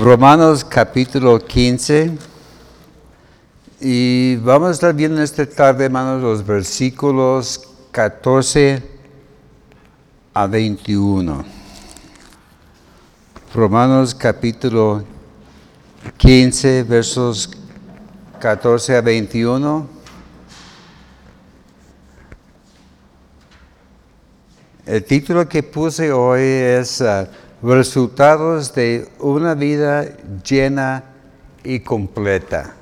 Romanos capítulo 15. Y vamos a estar viendo esta tarde, hermanos, los versículos 14 a 21. Romanos capítulo 15, versos 14 a 21. El título que puse hoy es uh, Resultados de una vida llena y completa.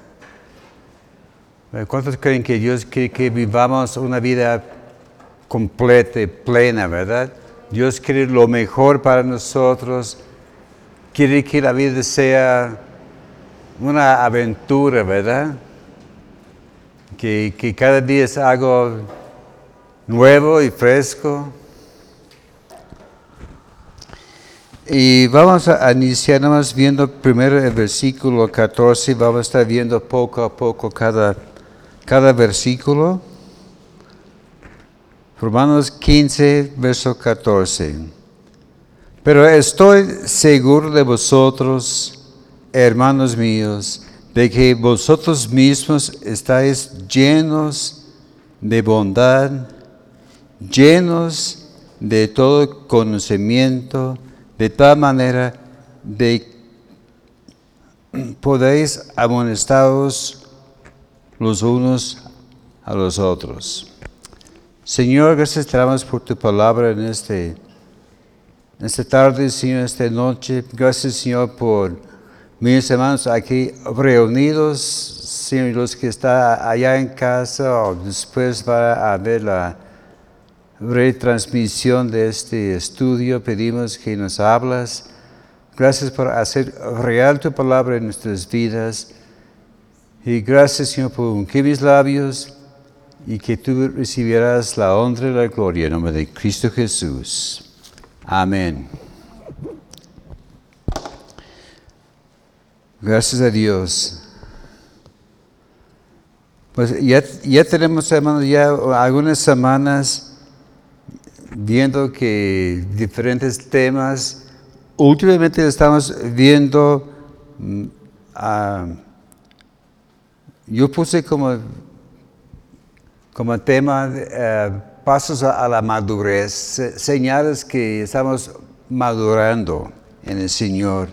¿Cuántos creen que Dios quiere que vivamos una vida completa y plena, verdad? Dios quiere lo mejor para nosotros, quiere que la vida sea una aventura, ¿verdad? Que, que cada día es algo nuevo y fresco. Y vamos a iniciar más viendo primero el versículo 14, vamos a estar viendo poco a poco cada, cada versículo. Romanos 15, verso 14. Pero estoy seguro de vosotros, hermanos míos, de que vosotros mismos estáis llenos de bondad, llenos de todo conocimiento, de tal manera de podéis amonestaros los unos a los otros. Señor, gracias te por tu palabra en, este, en esta tarde, Señor, esta noche. Gracias, Señor, por mis hermanos aquí reunidos, Señor, los que están allá en casa o después va a ver la retransmisión de este estudio. Pedimos que nos hablas. Gracias por hacer real tu palabra en nuestras vidas. Y gracias, Señor, por ungir mis labios y que tú recibirás la honra y la gloria en nombre de Cristo Jesús. Amén. Gracias a Dios. Pues ya, ya tenemos, hermanos, ya algunas semanas viendo que diferentes temas, últimamente estamos viendo, mm, yo puse como, como tema eh, pasos a, la madurez, señales que estamos madurando en el Señor.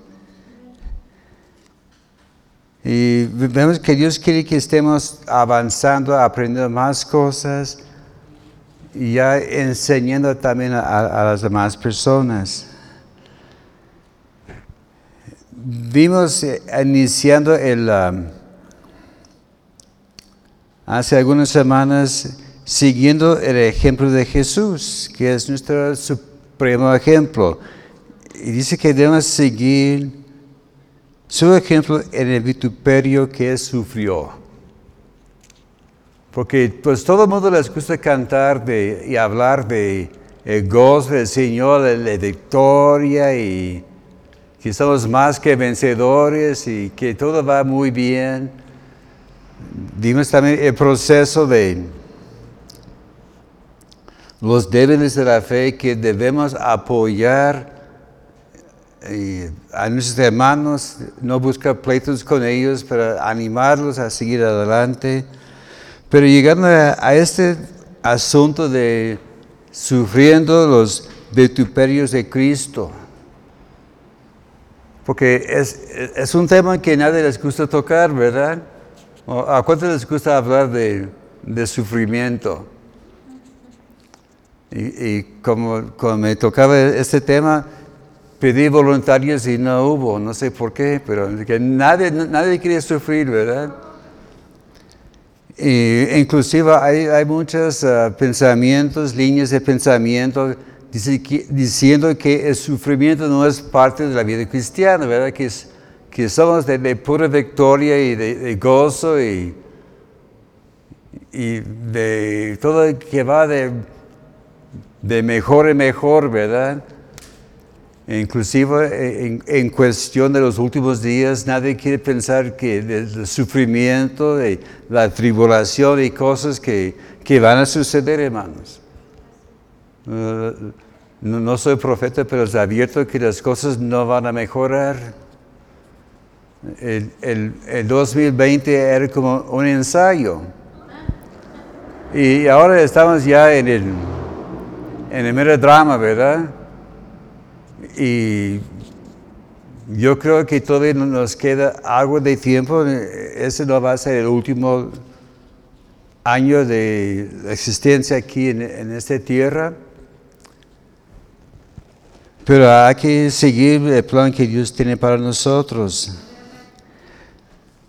Y vemos que Dios quiere que estemos avanzando, aprendiendo más cosas ya enseñando también a, las demás personas. Vimos eh, iniciando el, um, hace algunas semanas, siguiendo el ejemplo de Jesús, que es nuestro supremo ejemplo. Y dice que debemos seguir su ejemplo en el vituperio que sufrió. Porque pues todo el mundo les gusta cantar y hablar de el gozo del Señor, de la victoria y que somos más que vencedores y que todo va muy bien. Vimos también el proceso de los débiles de la fe que debemos apoyar eh, a nuestros hermanos, no buscar pleitos con ellos, para animarlos a seguir adelante. Pero llegando a, este asunto de sufriendo los vituperios de Cristo, porque es, un tema que nadie les gusta tocar, ¿verdad? ¿A cuántos les gusta hablar de, sufrimiento? Y, como, me tocaba este tema, pedí voluntarios y no hubo, no sé por qué, pero que nadie, nadie quería sufrir, ¿verdad? Inclusive hay, muchos ah, pensamientos, líneas de pensamiento diciendo que el sufrimiento no es parte de la vida cristiana, ¿verdad? Que, que somos de, pura victoria y de, gozo y, y, de todo que va de, de mejor en mejor, ¿verdad? Inclusive eh, en, cuestión de los últimos días, nadie quiere pensar que el sufrimiento, de la tribulación y cosas que, van a suceder, hermanos. no, soy profeta, pero es abierto que las cosas no van a mejorar. El, el, el 2020 era como un ensayo. Y ahora estamos ya en el, en el mero drama, ¿verdad? Y yo creo que todavía nos queda algo de tiempo. Ese no va a ser el último año de existencia aquí en, en esta tierra. Pero hay que seguir el plan que Dios tiene para nosotros.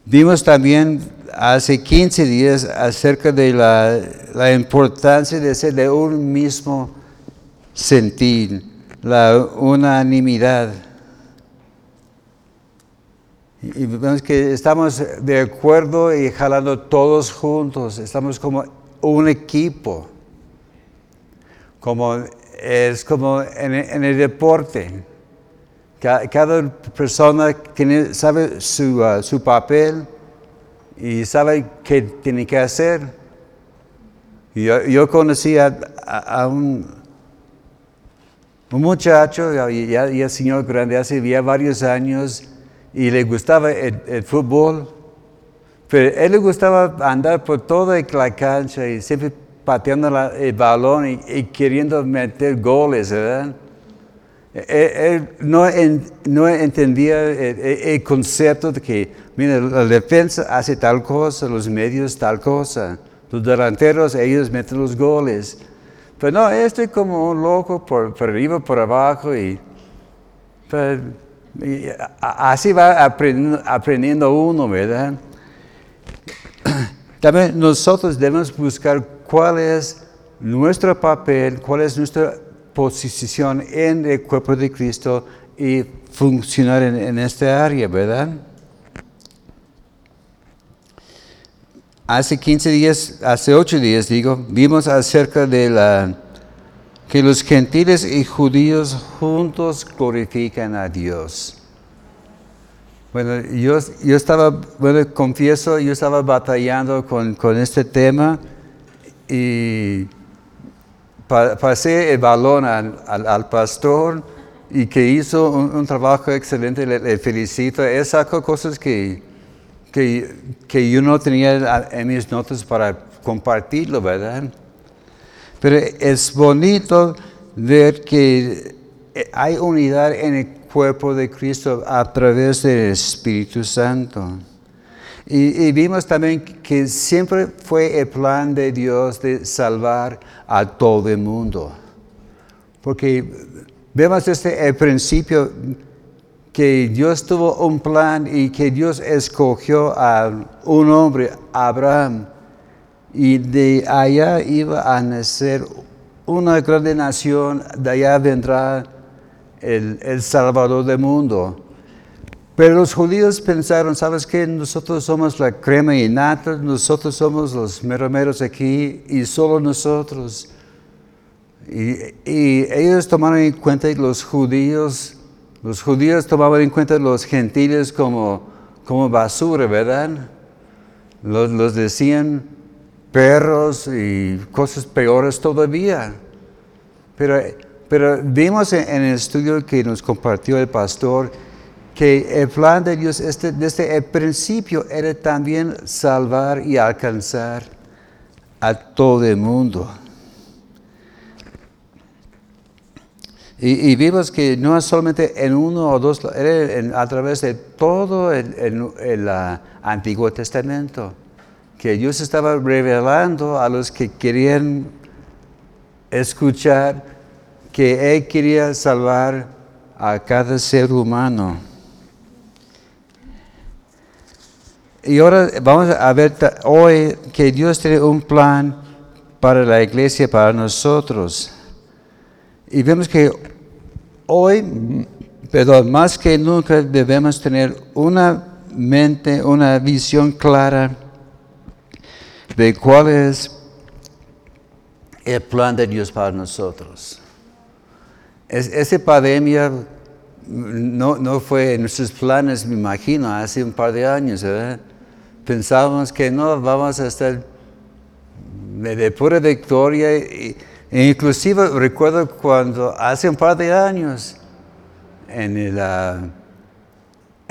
Vimos también hace 15 días acerca de la, la importancia de ser de un mismo sentir, la unanimidad. Y vemos que estamos de acuerdo y jalando todos juntos, estamos como un equipo, como es como en, el deporte. Cada, persona tiene, sabe su, uh, su, papel y sabe qué tiene que hacer. Yo, yo conocí a, a, un, un, muchacho, ya, señor grande, hace ya varios años, y le gustaba el, fútbol, pero él le gustaba andar por toda la cancha y siempre pateando el balón y, queriendo meter goles, ¿verdad? Él no, no entendía el, concepto de que, mira, la defensa hace tal cosa, los medios tal cosa, los delanteros, ellos meten los goles. Pero no, estoy como un loco por, por arriba, por abajo, y, pues, así va aprendiendo, uno, ¿verdad? También nosotros debemos buscar cuál es nuestro papel, cuál es nuestra posición en el cuerpo de Cristo y funcionar en, en esta área, ¿verdad? Hace 15 días, hace 8 días digo, vimos acerca de la que los gentiles y judíos juntos glorifican a Dios. Bueno, yo, yo estaba, bueno, confieso, yo estaba batallando con, con este tema y pasé el balón al, pastor y que hizo un, trabajo excelente, le, felicito. Él sacó cosas que, que, yo no tenía en mis notas para compartirlo, ¿verdad? Pero es bonito ver que hay unidad en el cuerpo de Cristo a través del Espíritu Santo. Y, vimos también que siempre fue el plan de Dios de salvar a todo el mundo. Porque vemos desde el principio que Dios tuvo un plan y que Dios escogió a un hombre, Abraham, y de allá iba a nacer una gran nación, de allá vendrá el, el Salvador del mundo. Pero los judíos pensaron, ¿sabes qué? Nosotros somos la crema y nata, nosotros somos los meromeros aquí y solo nosotros. Y, ellos tomaron en cuenta los judíos, los judíos tomaban en cuenta los gentiles como, como basura, ¿verdad? Los, los decían perros y cosas peores todavía. Pero, pero vimos en, en el estudio que nos compartió el pastor, que el plan de Dios este, desde el principio era también salvar y alcanzar a todo el mundo. Y, vimos que no es solamente en uno o dos, era a través de todo el, el, Antiguo Testamento, que Dios estaba revelando a los que querían escuchar que Él quería salvar a cada ser humano. Y ahora vamos a ver hoy que Dios tiene un plan para la iglesia, para nosotros. Y vemos que hoy, perdón, más que nunca debemos tener una mente, una visión clara de cuál es el plan de Dios para nosotros. Es, esa pandemia no, no fue en nuestros planes, me imagino, hace un par de años, ¿verdad? pensábamos que no, vamos a estar de, pura victoria. E inclusive recuerdo cuando hace un par de años, en el, ah,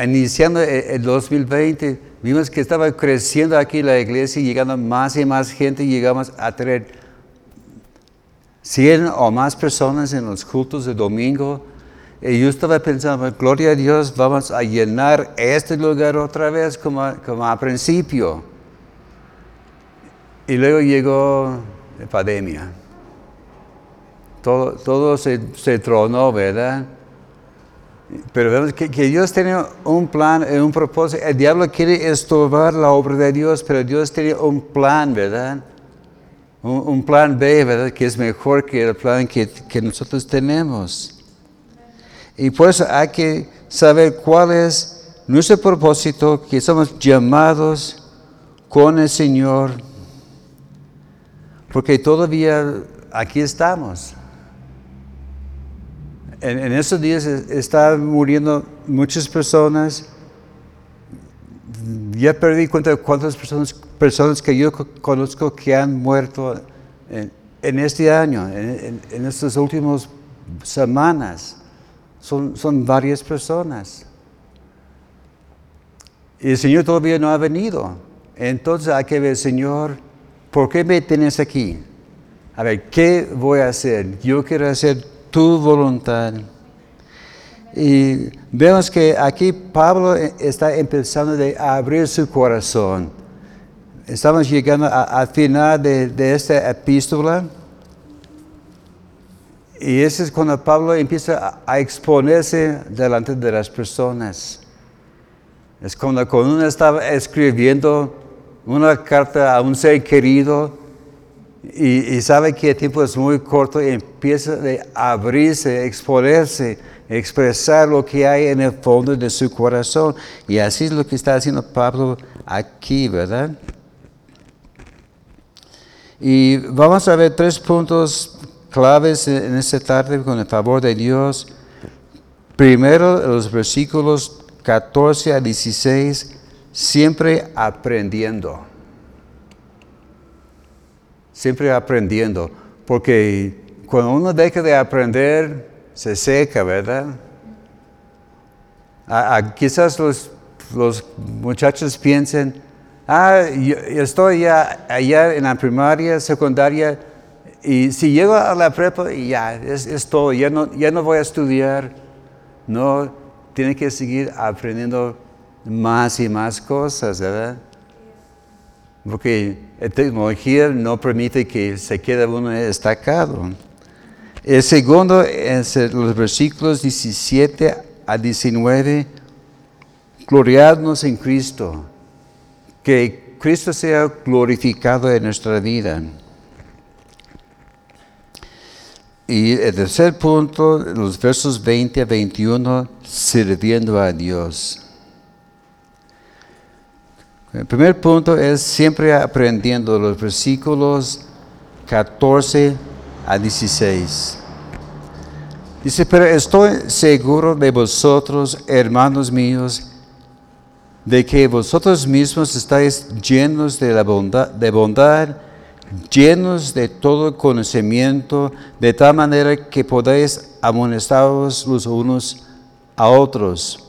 iniciando e, el 2020, vimos que estaba creciendo aquí la iglesia, llegando más y más gente, llegamos a tener 100 o más personas en los cultos de domingo. Y yo estaba pensando, gloria a Dios, vamos a llenar este lugar otra vez como, como a principio. Y luego llegó la pandemia. Todo, todo se, se tronó, ¿verdad? Pero vemos que, Dios tiene un plan, y un propósito. El diablo quiere estorbar la obra de Dios, pero Dios tiene un plan, ¿verdad? Un, plan B, ¿verdad? Que es mejor que el plan que, que nosotros tenemos. Y por eso hay que saber cuál es nuestro propósito, que somos llamados con el Señor, porque todavía aquí estamos. En, en estos días están muriendo muchas personas. Ya perdí cuenta de cuántas personas, personas que yo conozco que han muerto en, este año, en, estas últimas semanas. Son, son varias personas. Y el Señor todavía no ha venido. Entonces hay que ver, Señor, ¿por qué me tienes aquí? A ver, ¿qué voy a hacer? Yo quiero hacer tu voluntad. Y vemos que aquí Pablo está empezando a abrir su corazón. Estamos llegando al final de, esta epístola. Y ese es cuando Pablo empieza a, exponerse delante de las personas. Es cuando, cuando uno estaba escribiendo una carta a un ser querido y, sabe que el tiempo es muy corto y empieza a abrirse, exponerse, expresar lo que hay en el fondo de su corazón. Y así es lo que está haciendo Pablo aquí, ¿verdad? Y vamos a ver tres puntos claves en esta tarde con el favor de Dios. Primero, los versículos 14 a 16, siempre aprendiendo siempre aprendiendo, porque cuando uno deja de aprender, se seca, ¿verdad? quizás los, los, muchachos piensen, ah, yo, estoy ya allá en la primaria, secundaria, y si llego a la prepa, ya, es, es todo, ya no, ya no voy a estudiar. No, tiene que seguir aprendiendo más y más cosas, ¿verdad? porque la tecnología no permite que se quede uno destacado. El segundo es los versículos 17 a 19, gloriarnos en Cristo, que Cristo sea glorificado en nuestra vida. Y el tercer punto, los versos 20 a 21, sirviendo a Dios. El primer punto es siempre aprendiendo los versículos 14 a 16. Dice, pero estoy seguro de vosotros, hermanos míos, de que vosotros mismos estáis llenos de la bondad, de bondad, llenos de todo conocimiento, de tal manera que podáis amonestaros los unos a otros.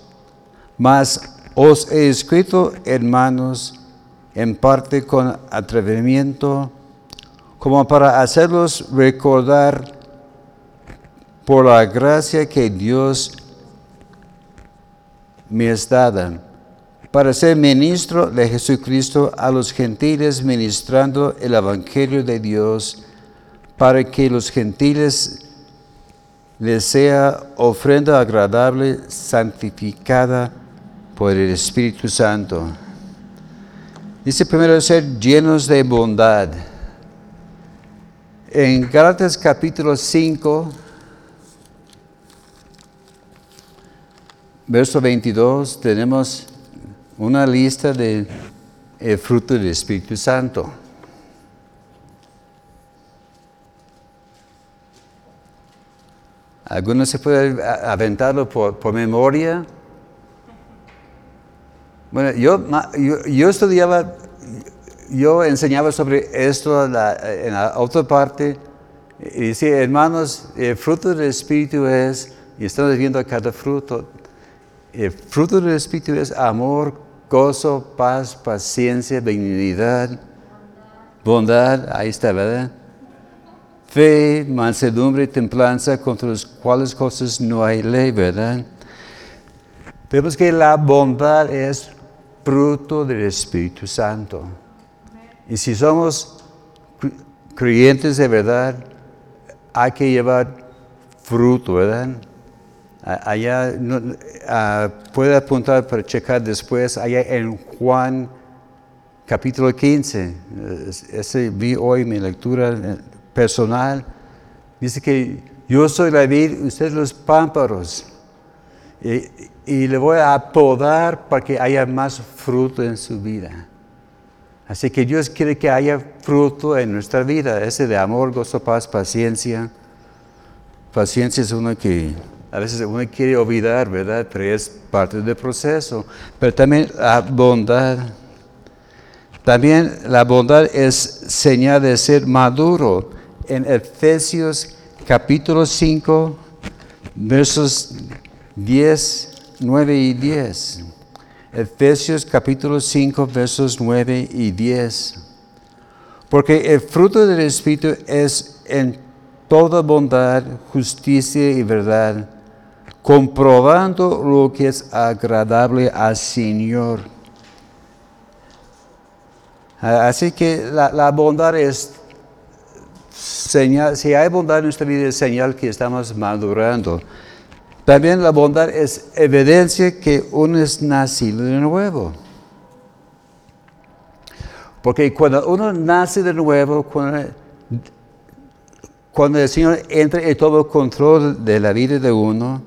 Mas os he escrito, hermanos, en parte con atrevimiento, como para hacerlos recordar por la gracia que Dios me es dada, para ser ministro de Jesucristo a los gentiles, ministrando el Evangelio de Dios, para que los gentiles les sea ofrenda agradable, santificada, por el Espíritu Santo. Dice primero ser llenos de bondad. En Gálatas capítulo 5, verso 22, tenemos una lista de el fruto del Espíritu Santo. Algunos se pueden aventarlo por memoria. Bueno, yo, yo, estudiaba, yo enseñaba sobre esto en la otra parte. Y decía, hermanos, el fruto del Espíritu es, y estamos viendo cada fruto, el fruto del Espíritu es amor, gozo, paz, paciencia, benignidad, bondad, ahí está, ¿verdad? Fe, mansedumbre, templanza, contra las cuales cosas no hay ley, ¿verdad? Vemos que la bondad es fruto del Espíritu Santo. Y si somos creyentes de verdad, hay que llevar fruto, ¿verdad? Allá ah, puede apuntar para checar después, allá en Juan capítulo 15, ese vi hoy mi lectura eh, personal, dice que yo soy la vid, ustedes los pámparos, y, y le voy a apodar para que haya más fruto en su vida. Así que Dios quiere que haya fruto en nuestra vida, ese de amor, gozo, paz, paciencia. Paciencia es uno que a veces uno quiere olvidar, ¿verdad? Pero es parte del proceso. Pero también la bondad. También la bondad es señal de ser maduro. En Efesios capítulo 5, versos 10, 9 y 10. Efesios capítulo 5, versos 9 y 10. Porque el fruto del Espíritu es en toda bondad, justicia y verdad comprobando lo que es agradable al Señor. Así que la, bondad es señal, si hay bondad en nuestra vida es señal que estamos madurando. También la bondad es evidencia que uno es nacido de nuevo. Porque cuando uno nace de nuevo, cuando, el Señor entra en todo control de la vida de uno,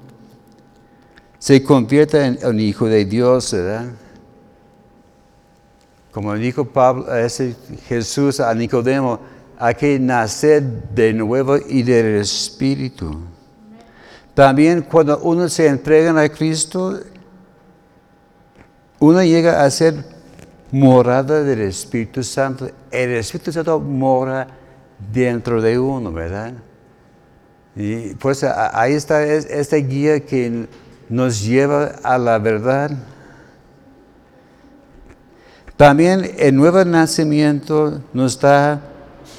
se convierte en un hijo de Dios, ¿verdad? Como dijo Pablo, ese Jesús a Nicodemo, hay que nacer de nuevo y del Espíritu. También cuando uno se entrega a Cristo, uno llega a ser morada del Espíritu Santo. El Espíritu Santo mora dentro de uno, ¿verdad? Y pues ahí está esta guía que nos lleva a la verdad. También el nuevo nacimiento nos da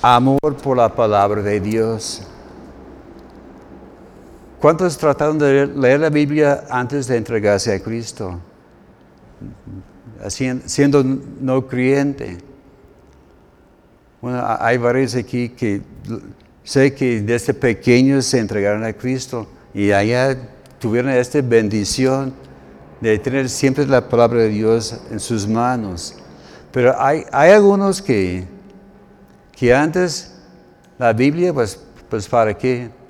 amor por la palabra de Dios. ¿Cuántos trataron de leer la Biblia antes de entregarse a Cristo? Siendo no creyente. Bueno, hay varios aquí que sé que desde pequeños se entregaron a Cristo y allá tuvieron esta bendición de tener siempre la palabra de Dios en sus manos. Pero hay, hay algunos que, que antes la Biblia, pues, pues para qué,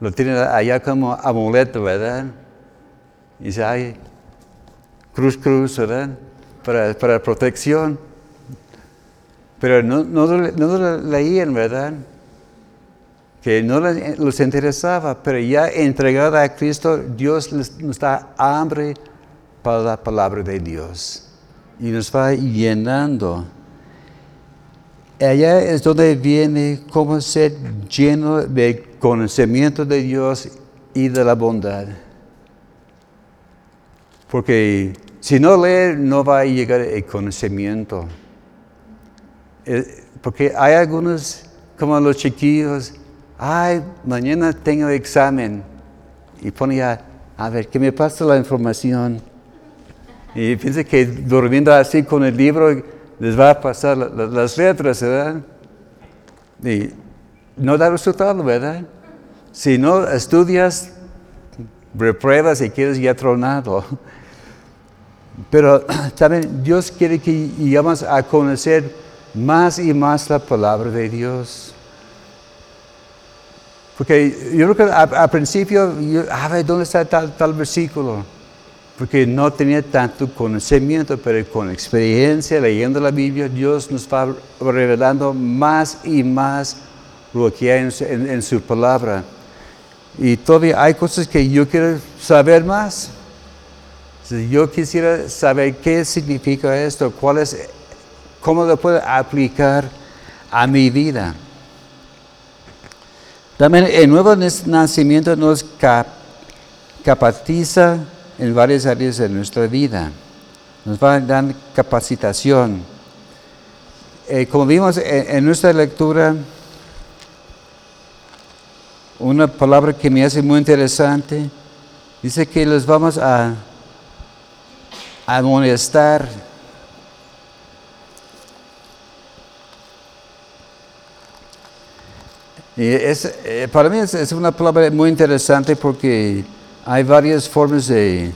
lo tienen allá como amuleto, ¿verdad? Y dice, ay, cruz, cruz, ¿verdad? Para, para protección. Pero no, no, no lo leían, ¿verdad? que no les interesaba, pero ya entregada a Cristo, Dios nos da hambre para la palabra de Dios y nos va llenando. Allá es donde viene cómo ser lleno de conocimiento de Dios y de la bondad. Porque si no lee, no va a llegar el conocimiento. Eh, porque hay algunos, como los chiquillos, ay, mañana tengo examen. Y pone a, a ver, que me pasa la información. Y piensa que durmiendo así con el libro les va a pasar las letras, ¿verdad? Y no da resultado, ¿verdad? Si no estudias, repruebas y quieres ya tronado. Pero también Dios quiere que llegamos a conocer más y más la palabra de Dios. Porque yo creo que al principio, a ver, ¿dónde está tal, tal versículo? Porque no tenía tanto conocimiento, pero con experiencia, leyendo la Biblia, Dios nos va revelando más y más lo que hay en, su palabra. Y todavía hay cosas que yo quiero saber más. Yo quisiera saber qué significa esto, cuál es, cómo lo puedo aplicar a mi vida. También el nuevo nacimiento nos capacitiza en varias áreas de nuestra vida. Nos va a dar capacitación. Eh, como vimos en, nuestra lectura, una palabra que me hace muy interesante, dice que los vamos a amonestar Y es, eh, para mí es, una palabra muy interesante porque hay varias formas de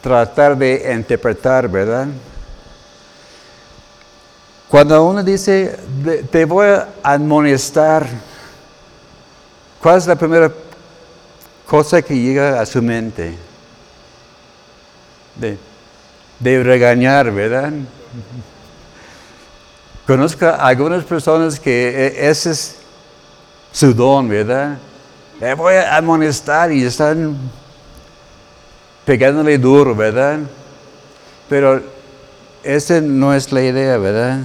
tratar de interpretar, ¿verdad? Cuando uno dice, te voy a amonestar, ¿cuál es la primera cosa que llega a su mente? De, de regañar, ¿verdad? Conozco a algunas personas que e, ese es su don, ¿verdad? Le voy a amonestar y están pegándole duro, ¿verdad? Pero esa no es la idea, ¿verdad?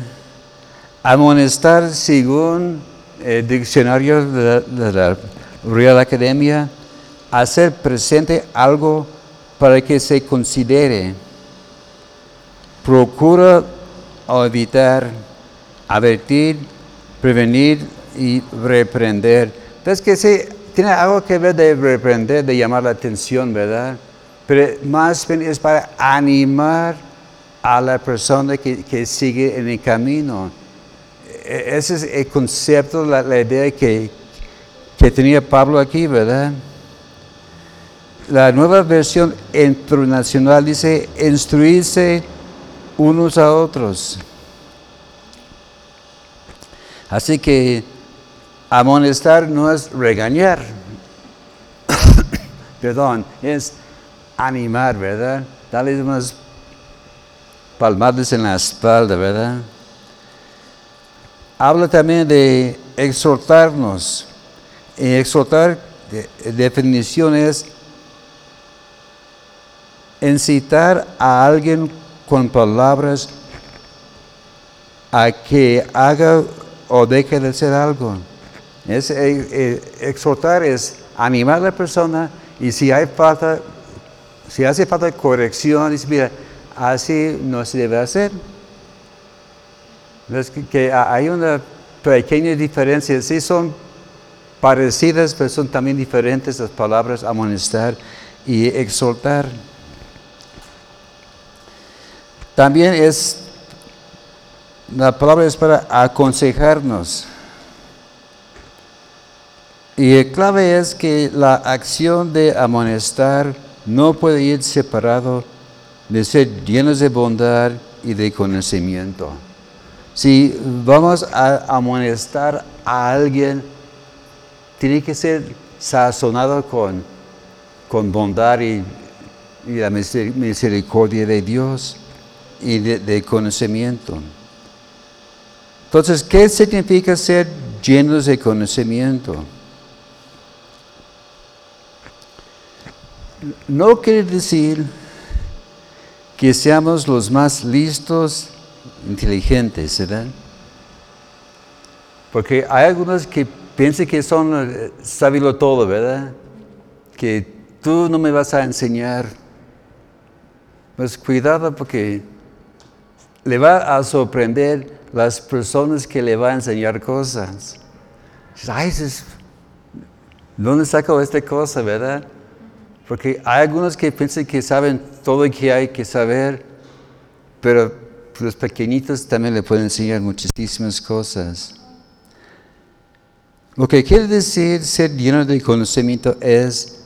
Amonestar según el diccionario de la, Real Academia, hacer presente algo para que se considere. Procura evitar, advertir, prevenir y reprender. Entonces que sí, tiene algo que ver de reprender, de llamar la atención, ¿verdad? Pero más bien es para animar a la persona que, sigue en el camino. E, ese es el concepto, la, idea que, que tenía Pablo aquí, ¿verdad? La nueva versión internacional dice instruirse unos a otros. Así que Amonestar no es regañar, perdón, es animar, ¿verdad? Darles unas palmadas en la espalda, ¿verdad? Habla también de exhortarnos. Exhortar, de, definición es incitar a alguien con palabras a que haga o deje de hacer algo. Es, eh, eh, exhortar es animar a la persona y si hay falta, si hace falta corrección, dice, mira, así no se debe hacer. Es que, hay una pequeña diferencia, sí son parecidas, pero son también diferentes las palabras amonestar y exhortar. También es, la palabra es para aconsejarnos. Y el clave es que la acción de amonestar no puede ir separado de ser llenos de bondad y de conocimiento. Si vamos a amonestar a alguien, tiene que ser sazonado con, con bondad y, la misericordia de Dios y de conocimiento. Entonces, ¿qué significa ser llenos de conocimiento? No quiere decir que seamos los más listos, inteligentes, ¿verdad? Porque hay algunos que piensan que son eh, sabilo todo, ¿verdad? Que tú no me vas a enseñar. Pues cuidado porque le va a sorprender las personas que le va a enseñar cosas. Ay, ¿dónde saco esta cosa, verdad? Porque hay algunos que piensan que saben todo lo que hay que saber, pero los pequeñitos también le pueden enseñar muchísimas cosas. Lo que quiere decir ser lleno de conocimiento es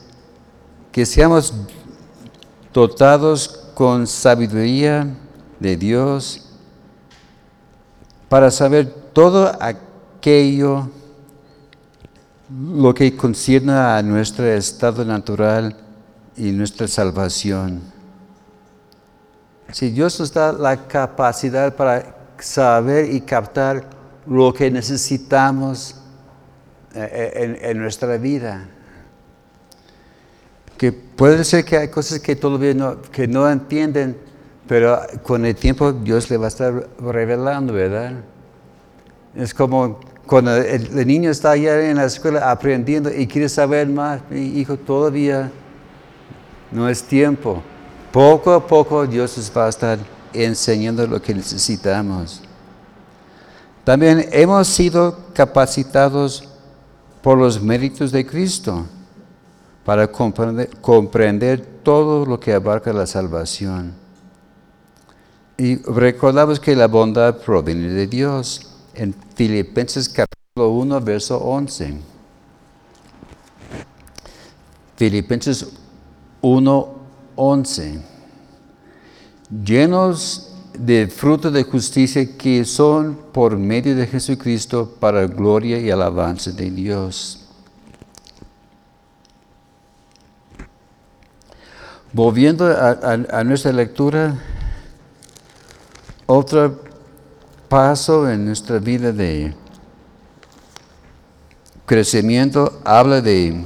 que seamos dotados con sabiduría de Dios para saber todo aquello lo que concierne a nuestro estado natural y nuestra salvación. Si Dios nos da la capacidad para saber y captar lo que necesitamos eh, eh, en, nuestra vida. Que puede ser que hay cosas que todavía no, que no entienden, pero con el tiempo Dios le va a estar revelando, ¿verdad? Es como cuando el, el niño está allá en la escuela aprendiendo y quiere saber más, mi hijo todavía no es tiempo. Poco a poco Dios nos va a estar enseñando lo que necesitamos. También hemos sido capacitados por los méritos de Cristo para comprender, todo lo que abarca la salvación. Y recordamos que la bondad proviene de Dios en Filipenses capítulo 1, verso 11. Filipenses 1, 11. Llenos de fruto de justicia que son por medio de Jesucristo para gloria y alabanza de Dios. Volviendo a, nuestra lectura, otro paso en nuestra vida de crecimiento habla de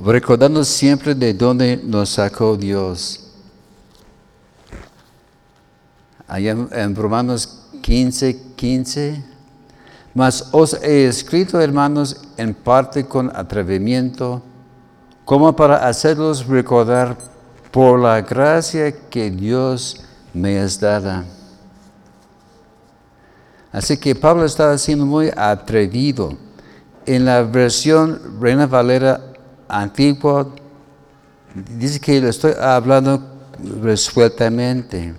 recordando siempre de dónde nos sacó Dios. Allá en Romanos 15, 15. Mas os he escrito, hermanos, en parte con atrevimiento, como para hacerlos recordar por la gracia que Dios me es dada. Así que Pablo estaba siendo muy atrevido. En la versión Reina Valera antiguo, dice que lo estoy hablando resueltamente.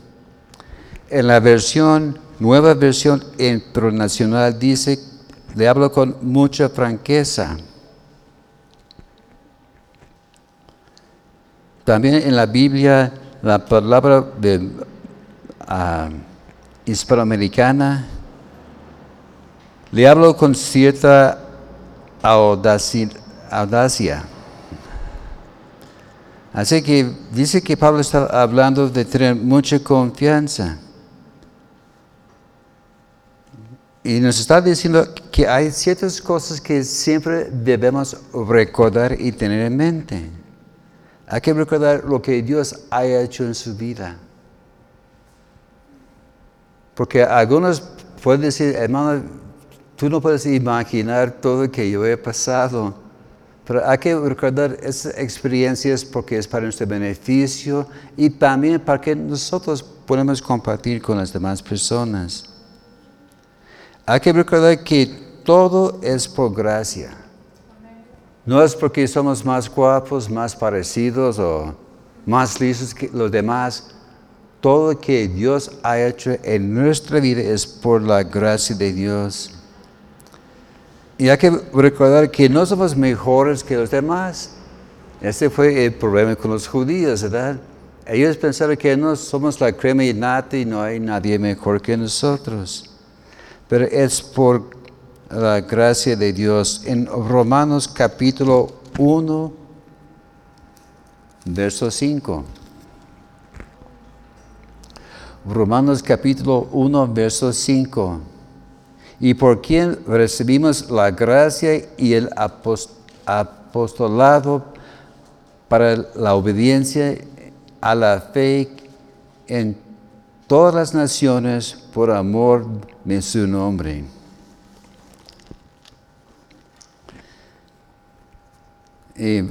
En la versión, nueva versión internacional dice, le hablo con mucha franqueza. También en la Biblia, la palabra de, ah, hispanoamericana, le hablo con cierta audacia. Así que dice que Pablo está hablando de tener mucha confianza. Y nos está diciendo que hay ciertas cosas que siempre debemos recordar y tener en mente. Hay que recordar lo que Dios ha hecho en su vida. Porque algunos pueden decir, hermano, tú no puedes imaginar todo lo que yo he pasado. Pero hay que recordar esas experiencias porque es para nuestro beneficio y también para que nosotros podamos compartir con las demás personas. Hay que recordar que todo es por gracia. No es porque somos más guapos, más parecidos o más listos que los demás. Todo lo que Dios ha hecho en nuestra vida es por la gracia de Dios. Y hay que recordar que no somos mejores que los demás. Ese fue el problema con los judíos, ¿verdad? Ellos pensaron que no somos la crema y nata y no hay nadie mejor que nosotros. Pero es por la gracia de Dios. En Romanos capítulo 1, verso 5. Romanos capítulo 1, verso 5 y por quien recibimos la gracia y el apostolado para la obediencia a la fe en todas las naciones por amor de su nombre. Y,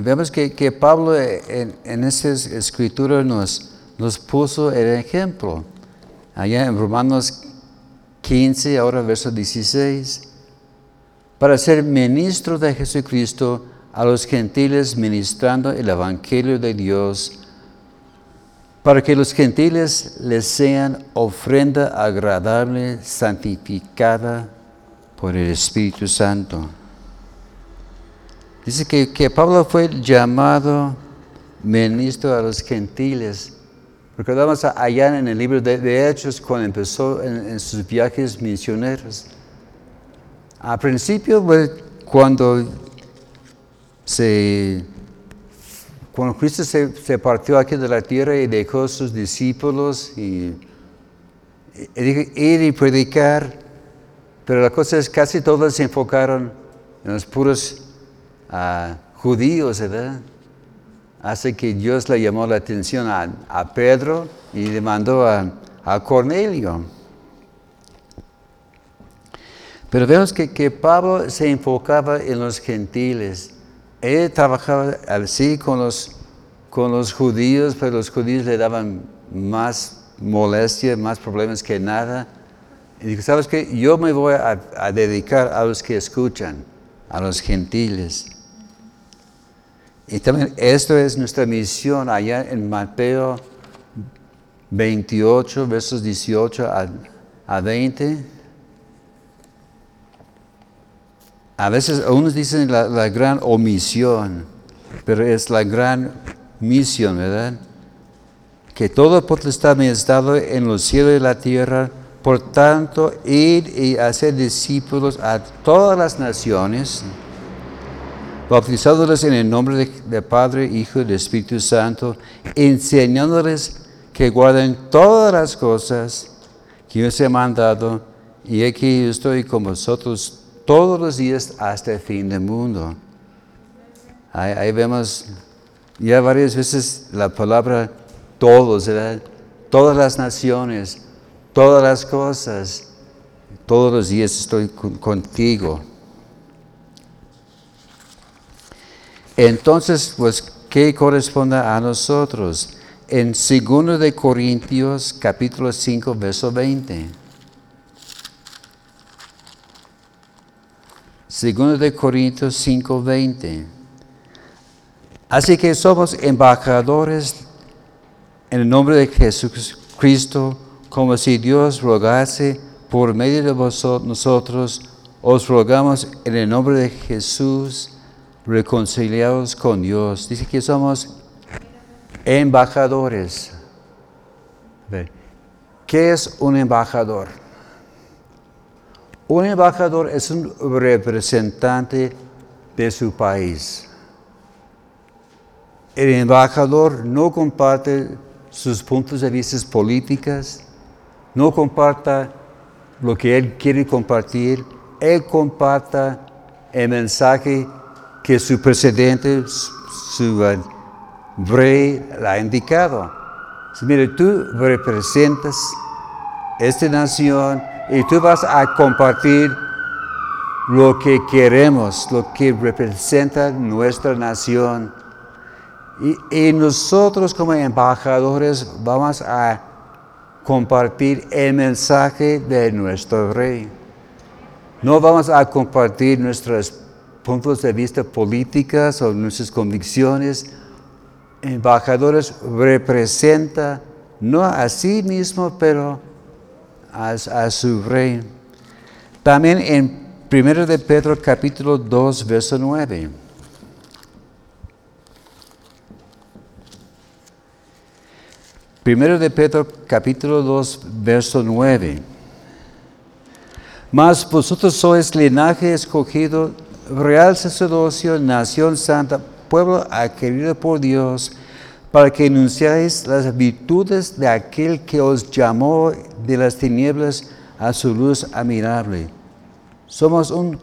vemos que, Pablo en, en esa escritura nos, nos puso el ejemplo. Allá en Romanos 15, ahora verso 16, para ser ministro de Jesucristo a los gentiles ministrando el Evangelio de Dios, para que los gentiles les sean ofrenda agradable, santificada por el Espíritu Santo. Dice que, que Pablo fue llamado ministro a los gentiles Recordamos allá en el libro de, Hechos cuando empezó en, sus viajes misioneros. Al principio, cuando se cuando Cristo se, partió aquí de la tierra y dejó a sus discípulos y, dijo ir y predicar, pero la cosa es casi todos se enfocaron en los puros ah, judíos, ¿verdad? Hace que Dios le llamó la atención a, Pedro y le mandó a, Cornelio. Pero vemos que, Pablo se enfocaba en los gentiles. Él trabajaba así con los, judíos, pero los judíos le daban más molestia, más problemas que nada. Y dijo, ¿sabes qué? Yo me voy a dedicar a los que escuchan, a los gentiles. Y también esto es nuestra misión allá en Mateo 28, versos 18 a, a 20. A veces unos dicen la, gran omisión, pero es la gran misión, ¿verdad? Que todo potestad me es dado en los cielos y la tierra, por tanto, ir y hacer discípulos a todas las naciones, bautizándoles en el nombre del de Padre, Hijo y Espíritu Santo, enseñándoles que guarden todas las cosas que yo os he mandado, y aquí estoy con vosotros todos los días hasta el fin del mundo. Ahí, vemos ya varias veces la palabra todos, todas las naciones, todas las cosas, todos los días estoy con- contigo. Entonces, pues, ¿qué corresponde a nosotros? En 2 de Corintios, capítulo 5, verso 20. 2 de Corintios 5, 20. Así que somos embajadores en el nombre de Jesucristo, como si Dios rogase por medio de vosotros, nosotros, os rogamos en el nombre de Jesús, reconciliados con Dios. Dice que somos embajadores. ¿Qué es un embajador? Un embajador es un representante de su país. El embajador no comparte sus puntos de vista políticos, no comparta lo que él quiere compartir, él comparta el mensaje que su presidente, su, eh, rey le ha indicado. Dice, Mire, tú representas esta nación y tú vas a compartir lo que queremos, lo que representa nuestra nación. Y, y nosotros como embajadores vamos a compartir el mensaje de nuestro rey. No vamos a compartir nuestros puntos de vista políticos o nuestras convicciones. Embajadores representa no a sí mismo, pero a, a su rey. También en 1 de Pedro capítulo 2, verso 9. Primero de Pedro capítulo 2, verso 9. Mas vosotros sois linaje escogido, real sacerdocio, nación santa, pueblo adquirido por Dios, para que enunciáis las virtudes de aquel que os llamó de las tinieblas a su luz admirable. Somos un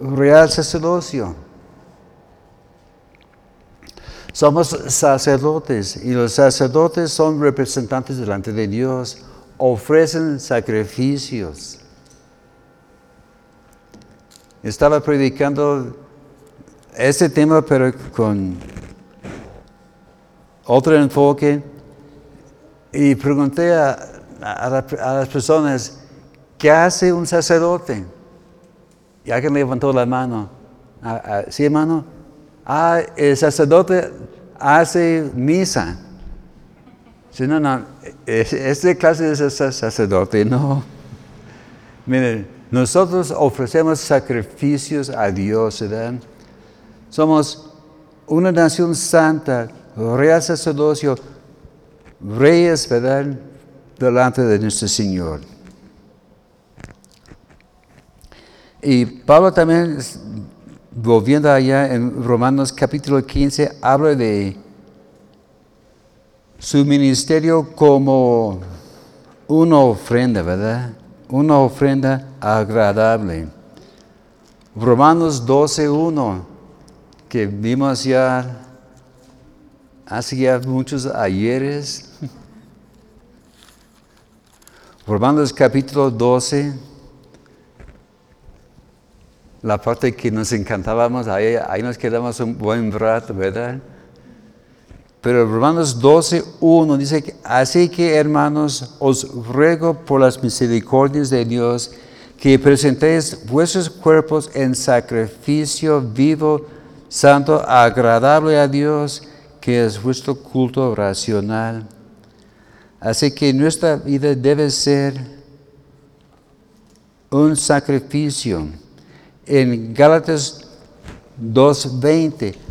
real sacerdocio. Somos sacerdotes y los sacerdotes son representantes delante de Dios, ofrecen sacrificios. Estaba predicando este tema, pero con otro enfoque, y pregunté a, a la- a las personas, ¿qué hace un sacerdote? Y alguien levantó la mano. Ah, ah, ¿Sí, hermano? Ah, el sacerdote hace misa. Sí, no, no, es- esta clase de sac- sacerdote, no. Miren, nosotros ofrecemos sacrificios a Dios, ¿verdad? Somos una nación santa, real sacerdocio, reyes, ¿verdad? Delante de nuestro Señor. Y Pablo también, volviendo allá en Romanos capítulo 15, habla de su ministerio como una ofrenda, ¿verdad? Una ofrenda agradable. Romanos 12.1, que vimos ya hace ya muchos ayeres. Romanos capítulo 12, la parte que nos encantábamos, ahí, ahí nos quedamos un buen rato, ¿verdad? Pero Romanos 12, 1 dice, así que hermanos, os ruego por las misericordias de Dios que presentéis vuestros cuerpos en sacrificio vivo, santo, agradable a Dios, que es vuestro culto racional. Así que nuestra vida debe ser un sacrificio. En Gálatas 2.20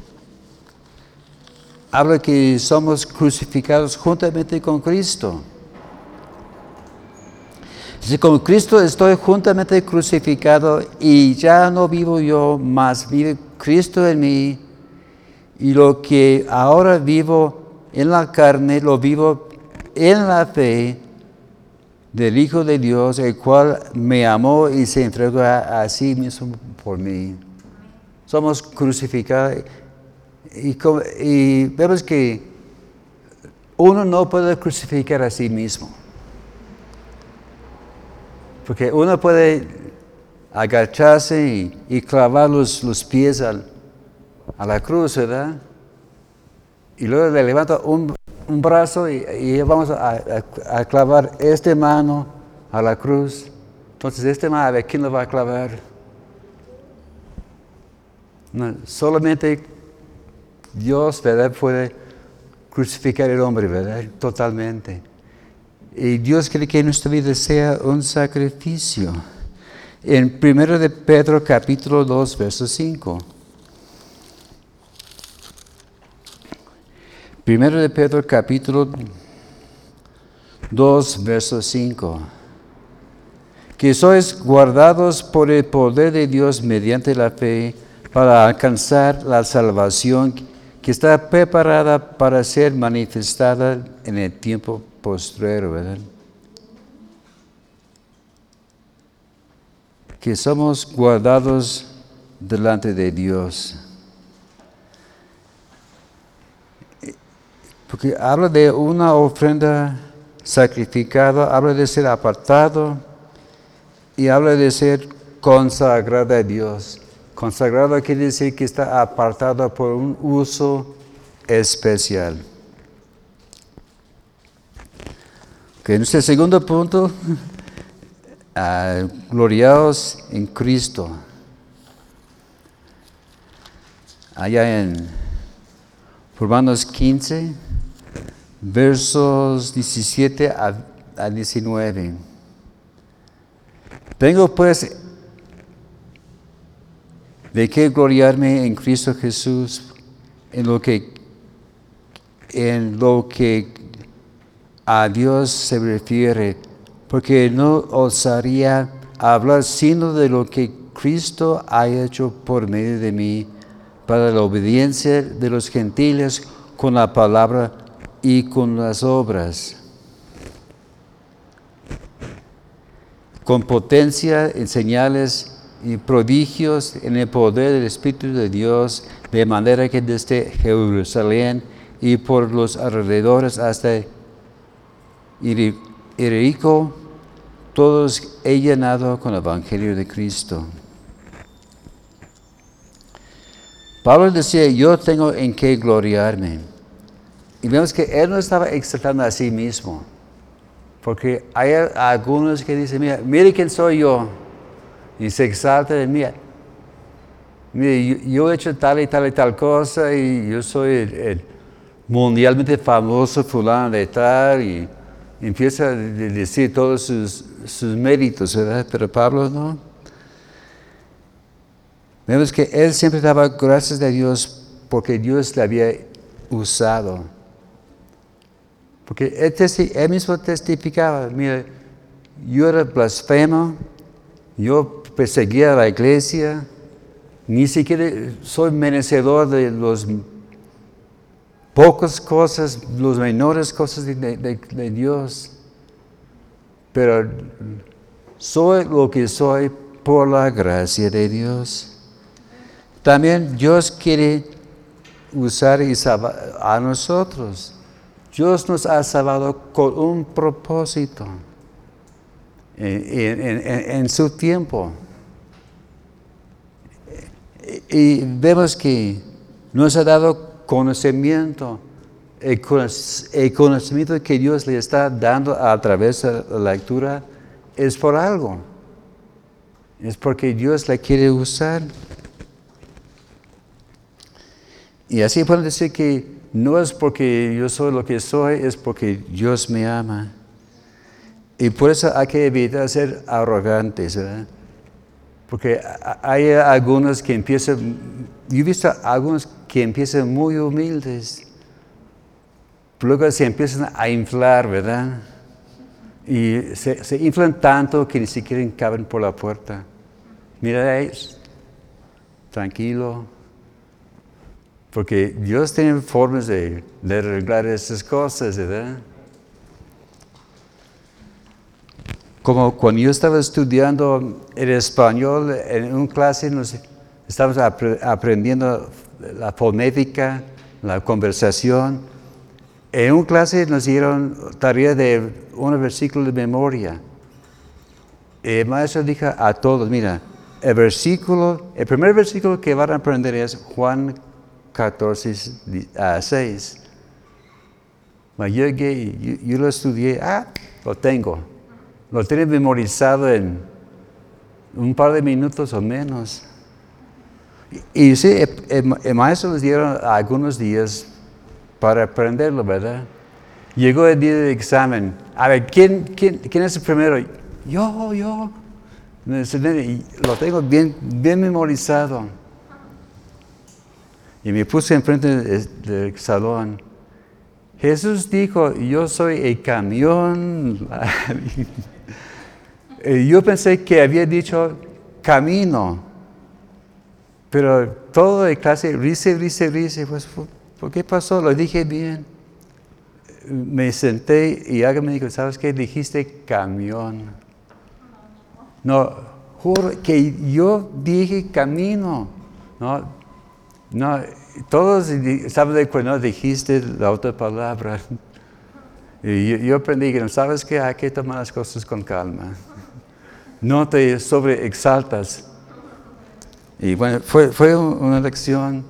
habla que somos crucificados juntamente con Cristo. Si con Cristo estoy juntamente crucificado y ya no vivo yo, más vive Cristo en mí. Y lo que ahora vivo en la carne, lo vivo en la fe del Hijo de Dios, el cual me amó y se entregó a, sí mismo por mí. Somos crucificados y, vemos que uno no puede crucificar a sí mismo. Porque uno puede agacharse y, clavar los, pies a la cruz, ¿verdad? Y luego le levanta un, brazo y, vamos a, clavar esta mano a la cruz. Entonces, este mano, a ver, ¿quién lo va a clavar? solamente Dios, ¿verdad? Puede crucificar al hombre, ¿verdad? Totalmente. Y Dios quiere que nuestra vida sea un sacrificio. En 1 de Pedro capítulo 2, verso 5. Primero de Pedro capítulo 2, verso 5. Que sois guardados por el poder de Dios mediante la fe para alcanzar la salvación que está preparada para ser manifestada en el tiempo postrero, ¿verdad? Que somos guardados delante de Dios. Porque habla de una ofrenda sacrificada, habla de ser apartado y habla de ser consagrada a Dios. Consagrado quiere decir que está apartado por un uso especial. En nuestro segundo punto, uh, gloriados en Cristo. Allá en Romanos 15, versos 17 a, a 19. Tengo pues ¿De qué gloriarme en Cristo Jesús en lo que, en lo que a Dios se refiere? Porque no osaría hablar sino de lo que Cristo ha hecho por medio de mí para la obediencia de los gentiles con la palabra y con las obras. Con potencia en señales y prodigios en el poder del Espíritu de Dios, de manera que desde Jerusalén y por los alrededores hasta Irico, todos he llenado con el Evangelio de Cristo. Pablo decía, yo tengo en qué gloriarme. Y vemos que él no estaba exaltando a sí mismo. Porque hay algunos que dicen, mira, mire quién soy yo y se exalta de mí. Mire, yo, he hecho tal y tal y tal cosa y yo soy el, mundialmente famoso fulano de tal y empieza a decir todos sus, sus méritos, ¿verdad? Pero Pablo no. Vemos que él siempre daba gracias a Dios porque Dios le había usado. Porque él, él mismo testificaba, mira, yo era blasfemo, yo perseguía a la iglesia, ni siquiera soy merecedor de las pocas cosas, las menores cosas de, Dios, pero soy lo que soy por la gracia de Dios. También Dios quiere usar a nosotros. Dios nos ha salvado con un propósito en su tiempo. Y vemos que nos ha dado conocimiento, el conocimiento que Dios le está dando a través de la lectura es por algo. Es porque Dios la quiere usar. Y así pueden decir que no es porque yo soy lo que soy, es porque Dios me ama. Y por eso hay que evitar ser arrogantes, ¿verdad? Porque hay algunos que empiezan, yo he visto algunos que empiezan muy humildes, luego se empiezan a inflar, ¿verdad? Y se, inflan tanto que ni siquiera caben por la puerta. Mira, tranquilo, porque Dios tiene formas de, de arreglar esas cosas, ¿verdad? Como cuando yo estaba estudiando el español en una clase, nos, estábamos aprendiendo la fonética, la conversación. En una clase nos dieron tarea de un versículo de memoria. El maestro dijo a todos, mira, el versículo, el primer versículo que van a aprender es Juan 14, 6. Yo, yo lo estudié, ah, lo tengo. Lo tiene memorizado en un par de minutos o menos. Y, sí, el, maestro les dieron algunos días para aprenderlo, ¿verdad? Llegó el día del examen. A ver, ¿quién, quién, quién es el primero? Yo, yo. Lo tengo bien, bien memorizado. Y me puse enfrente del salón. Jesús dijo, yo soy el camión. yo pensé que había dicho camino, pero todo de clase, rice, rice, rice, pues, ¿por qué pasó? Lo dije bien. Me senté y alguien me dijo, ¿sabes qué? Dijiste camión. No, juro que yo dije camino. No, no, todos saben de cuando dijiste la otra palabra. Y yo, aprendí que, ¿sabes qué? Hay que tomar las cosas con calma. No te sobreexaltas. Y bueno, fue, fue una lección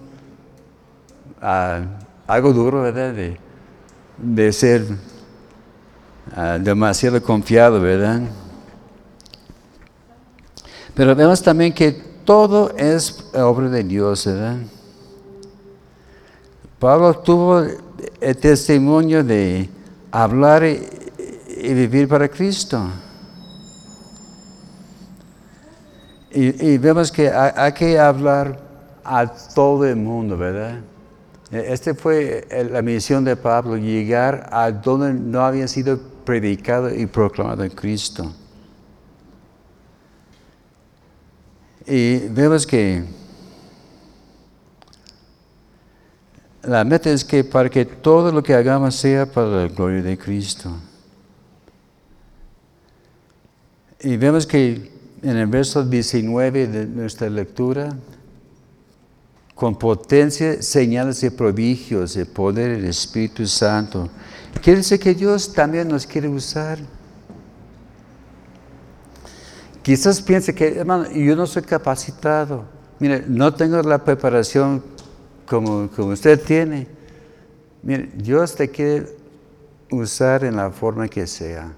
uh, algo duro, ¿verdad? De, de ser uh, demasiado confiado, ¿verdad? Pero vemos también que todo es obra de Dios, ¿verdad? Pablo tuvo el testimonio de hablar y, vivir para Cristo. Y, vemos que hay, que hablar a todo el mundo, ¿verdad? Esta fue la misión de Pablo, llegar a donde no había sido predicado y proclamado en Cristo. Y vemos que La meta es que para que todo lo que hagamos sea para la gloria de Cristo. Y vemos que en el verso 19 de nuestra lectura, con potencia, señales y prodigios, el poder del Espíritu Santo. Quiere decir que Dios también nos quiere usar. Quizás piense que, hermano, yo no soy capacitado. Mire, no tengo la preparación como, usted tiene. Mire, Dios te quiere usar en la forma que sea.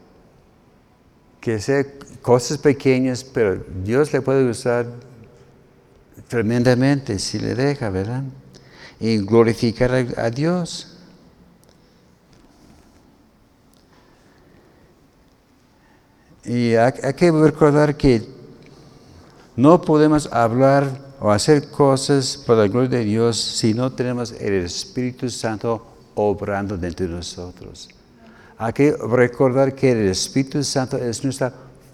Que sea cosas pequeñas, pero Dios le puede usar tremendamente si le deja, ¿verdad? Y glorificar a, Dios. Y hay, que recordar que no podemos hablar o hacer cosas por la gloria de Dios si no tenemos el Espíritu Santo obrando dentro de nosotros. Hay que recordar que el Espíritu Santo es nuestra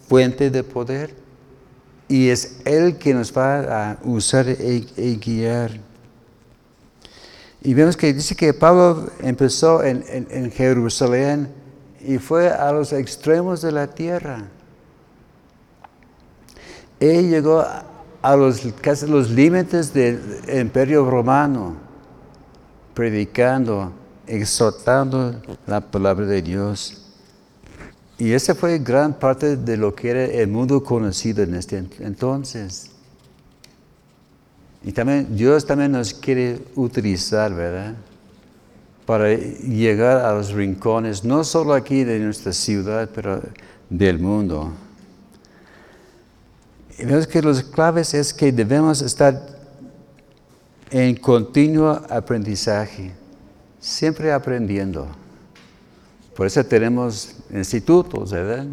fuente de poder y es Él que nos va a usar y, guiar. Y vemos que dice que Pablo empezó en, en Jerusalén y fue a los extremos de la tierra. Él llegó a a los, casi los límites del imperio romano, predicando, exhortando la palabra de Dios. Y esa fue gran parte de lo que era el mundo conocido en este entonces. Y también Dios también nos quiere utilizar, ¿verdad? Para llegar a los rincones, no solo aquí de nuestra ciudad, pero del mundo. Y vemos que los claves es que debemos estar en continuo aprendizaje, siempre aprendiendo. Por eso tenemos institutos, ¿verdad?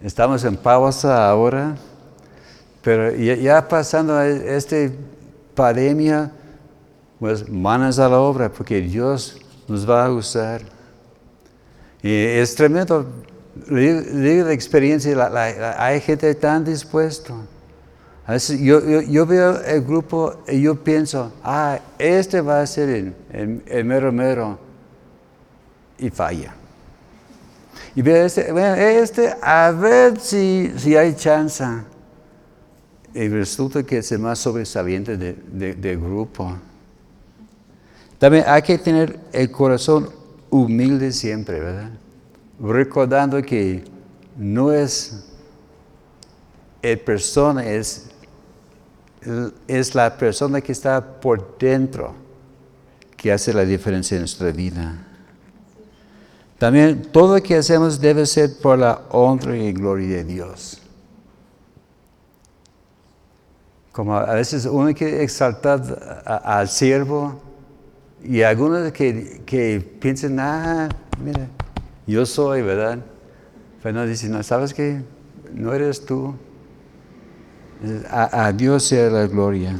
Estamos en pausa ahora, pero ya, pasando esta pandemia, pues manos a la obra, porque Dios nos va a usar. Y es tremendo digo la experiencia, hay gente tan dispuesta. A veces yo, veo el grupo y yo pienso, ah, este va a ser el, mero mero. Y falla. Y veo este, este a ver si, si hay chance. Y resulta que es el más sobresaliente del de, grupo. También hay que tener el corazón humilde siempre, ¿verdad? recordando que no es el persona, es, es la persona que está por dentro que hace la diferencia en nuestra vida. También todo lo que hacemos debe ser por la honra y gloria de Dios. Como a veces uno quiere exaltar al siervo y algunos que, que piensan, ah, mira, yo soy, ¿verdad? Pero dice, no, ¿sabes qué? No eres tú. A, Dios sea la gloria.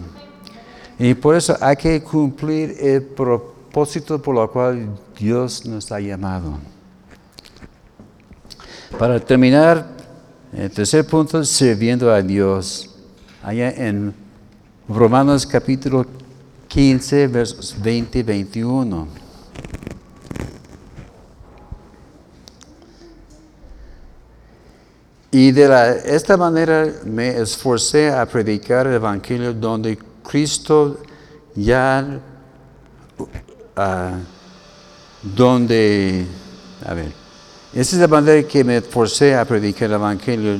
Y por eso hay que cumplir el propósito por lo cual Dios nos ha llamado. Para terminar, el tercer punto, sirviendo a Dios. Allá en Romanos capítulo 15, versos 20 y 21. Y de esta manera me esforcé a predicar el Evangelio donde Cristo ya, uh, donde, a ver, esa es la manera que me esforcé a predicar el Evangelio,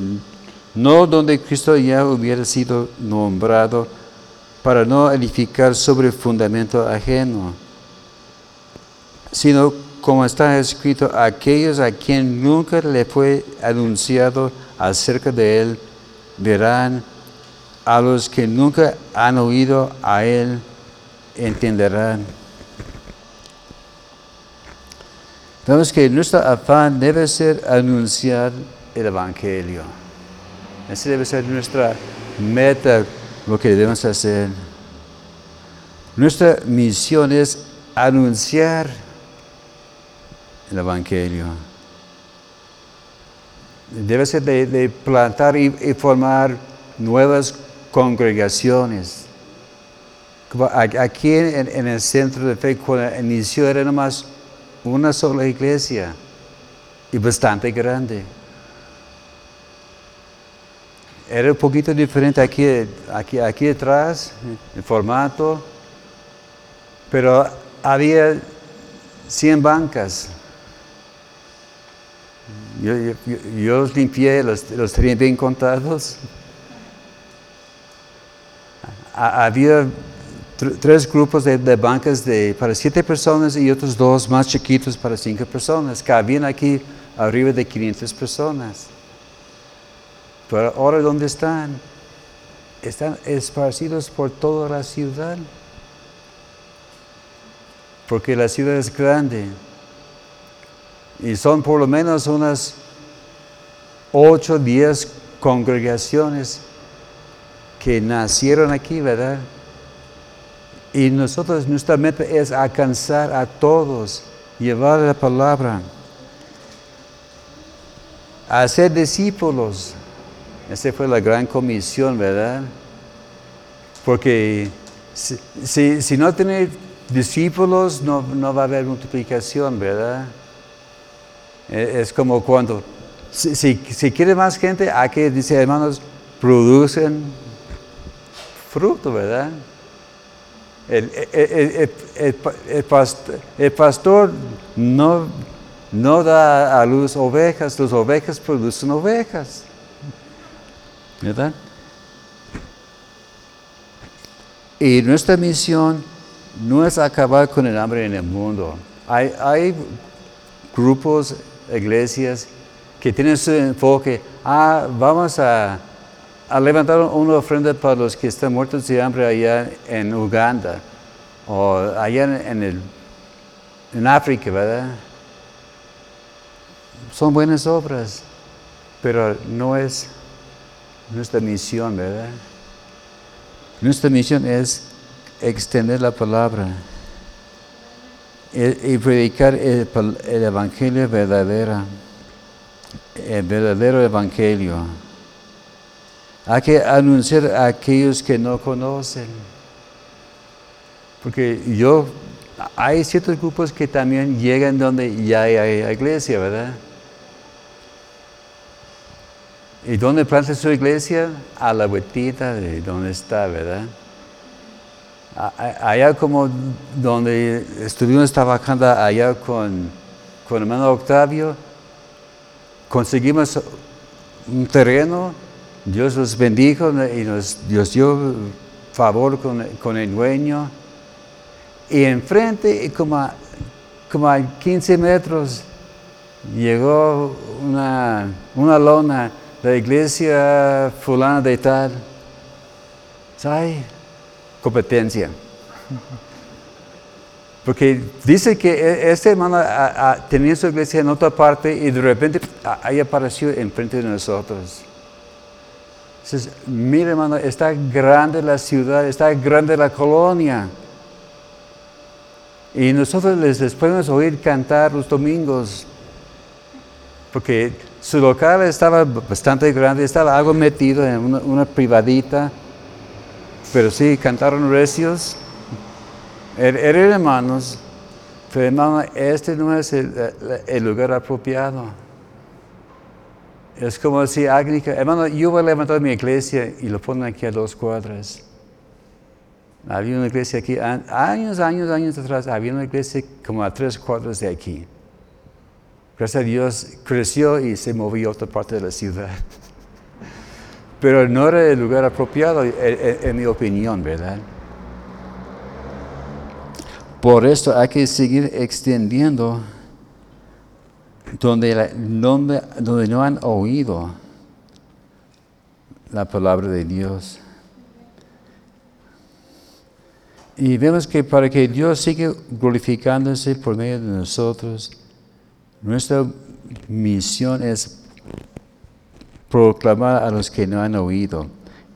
no donde Cristo ya hubiera sido nombrado para no edificar sobre fundamento ajeno, sino como está escrito, aquellos a quien nunca le fue anunciado acerca de él, verán, a los que nunca han oído a él, entenderán. Vemos que nuestro afán debe ser anunciar el Evangelio. Esa debe ser nuestra meta, lo que debemos hacer. Nuestra misión es anunciar el Evangelio. Debe ser de, plantar y, formar nuevas congregaciones. Aquí en, el centro de fe, cuando inició, era nomás una sola iglesia y bastante grande. Era un poquito diferente aquí, aquí, aquí detrás, el formato, pero había 100 bancas yo, los limpié, los, los tenía bien contados. Había tres grupos de, bancas de, para siete personas y otros dos más chiquitos para cinco personas. Cabían aquí arriba de 500 personas. Pero ahora, ¿dónde están? Están esparcidos por toda la ciudad. Porque la ciudad es grande. Y son por lo menos unas 8, 10 congregaciones que nacieron aquí, ¿verdad? Y nosotros, nuestra meta es alcanzar a todos, llevar la palabra, hacer discípulos. Esa fue la gran comisión, ¿verdad? Porque si, no tener discípulos, no, no va a haber multiplicación, ¿verdad? Eh, es como cuando, si, si, quiere más gente, hay que, dice hermanos, producen fruto, ¿verdad? El, pastor, no, no da a luz ovejas, las ovejas producen ovejas. ¿Verdad? Y nuestra misión no es acabar con el hambre en el mundo. Hay, hay grupos, iglesias que tienen su enfoque, ah, vamos a, a levantar una ofrenda para los que están muertos de hambre allá en Uganda o allá en, el, en África, ¿verdad? Son buenas obras, pero no es nuestra misión, ¿verdad? Nuestra misión es extender la palabra y, predicar el, evangelio verdadero, el verdadero evangelio. Hay que anunciar a aquellos que no conocen. Porque yo, hay ciertos grupos que también llegan donde ya hay iglesia, ¿verdad? ¿Y dónde planta su iglesia? A la vueltita de donde está, ¿verdad? Allá como donde estuvimos trabajando allá con, con hermano Octavio, conseguimos un terreno, Dios los bendijo y nos Dios dio favor con, el dueño. Y enfrente, como a, como a 15 metros, llegó una, una lona la iglesia fulana de tal, hay competencia. Porque dice que e, este hermano tenía su iglesia en otra parte y de repente ahí apareció enfrente de nosotros. Dices, mire hermano, está grande la ciudad, está grande la colonia. Y nosotros les podemos oír cantar los domingos. Porque su local estaba bastante grande, estaba algo metido en una, privadita, pero sí, cantaron recios. Er, eran hermanos, pero hermano, este no es el, lugar apropiado. Es como si alguien, hermano, yo voy a levantar mi iglesia y lo ponen aquí a dos cuadras. Había una iglesia aquí, años, años, años atrás, había una iglesia como a tres cuadras de aquí. Gracias a Dios creció y se movió a otra parte de la ciudad. Pero no era el lugar apropiado, en, mi opinión, ¿verdad? Por esto hay que seguir extendiendo donde, donde no han oído la palabra de Dios. Y vemos que para que Dios siga glorificándose por medio de nosotros, nuestra misión es proclamar a los que no han oído.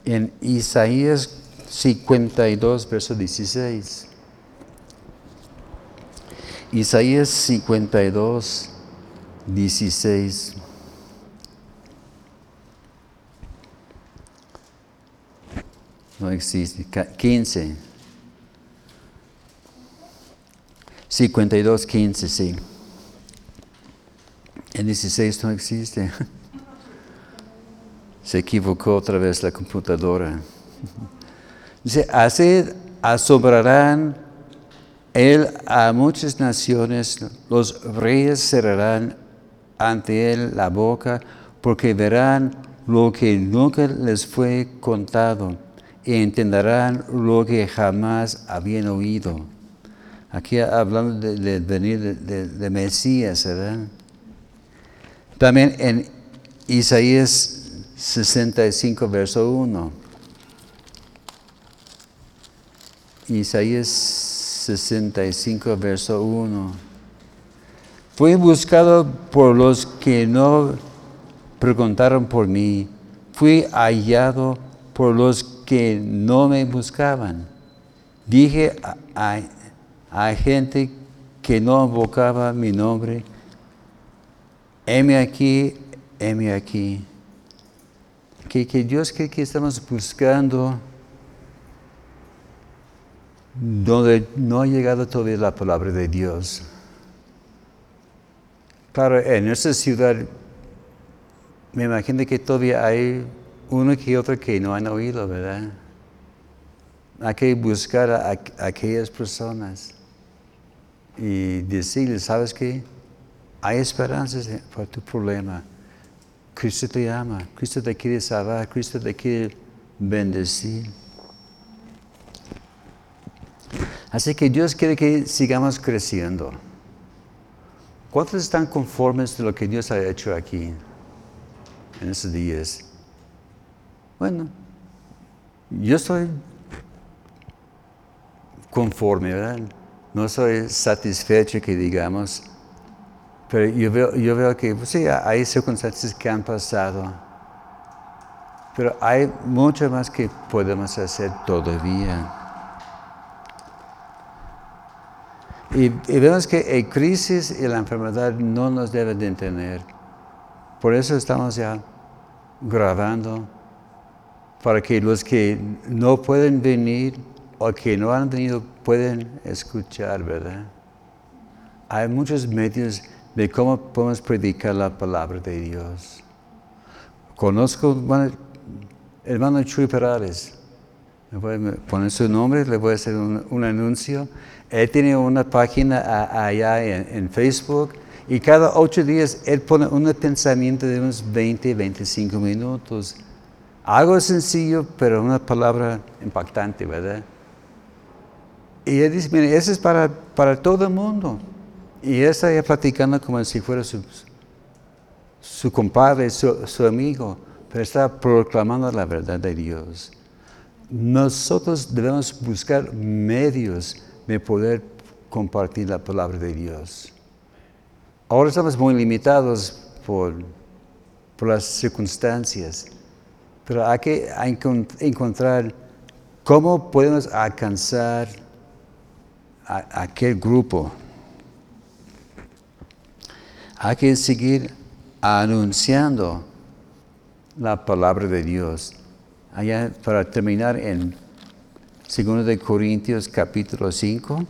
En Isaías 52, verso 16. Isaías 52, 16. No existe. 15. 52, 15, sí. El 16 no existe. Se equivocó otra vez la computadora. Dice, así asombrarán él a muchas naciones, los reyes cerrarán ante él la boca, porque verán lo que nunca les fue contado y entenderán lo que jamás habían oído. Aquí hablando del venir de, de Mesías, ¿verdad? También en Isaías 65, verso 1. Isaías 65, verso 1. Fui buscado por los que no preguntaron por mí. Fui hallado por los que no me buscaban. Dije a, a gente que no invocaba mi nombre, heme aquí, heme aquí. Que, que Dios que, que estamos buscando donde no ha llegado todavía la palabra de Dios. Claro, en esta ciudad me imagino que todavía hay uno que otro que no han oído, ¿verdad? Hay que buscar a, a aquellas personas y decirles, ¿sabes qué? Hay esperanzas para tu problema. Cristo te ama, Cristo te quiere salvar, Cristo te quiere bendecir. Así que Dios quiere que sigamos creciendo. ¿Cuántos están conformes de lo que Dios ha hecho aquí en estos días? Bueno, yo estoy conforme, ¿verdad? No soy satisfecho que digamos, pero yo veo, yo veo que pues sí, hay circunstancias que han pasado, pero hay mucho más que podemos hacer todavía. Y, vemos que la crisis y la enfermedad no nos deben de tener. Por eso estamos ya grabando, para que los que no pueden venir o que no han venido pueden escuchar, ¿verdad? Hay muchos medios de cómo podemos predicar la palabra de Dios. Conozco al hermano Chuy Perales. Le voy a poner su nombre, le voy a hacer un anuncio. Él tiene una página allá en, Facebook y cada ocho días él pone un pensamiento de unos 20, 25 minutos. Algo sencillo, pero una palabra impactante, ¿verdad? Y él dice, mire, eso es para, para todo el mundo. Y él está ya platicando como si fuera su, su compadre, su, su amigo, pero está proclamando la verdad de Dios. Nosotros debemos buscar medios de poder compartir la palabra de Dios. Ahora estamos muy limitados por, por las circunstancias, pero hay que encontrar cómo podemos alcanzar a, aquel grupo. Hay que seguir anunciando la palabra de Dios. Allá, para terminar en Segundo de Corintios capítulo 5.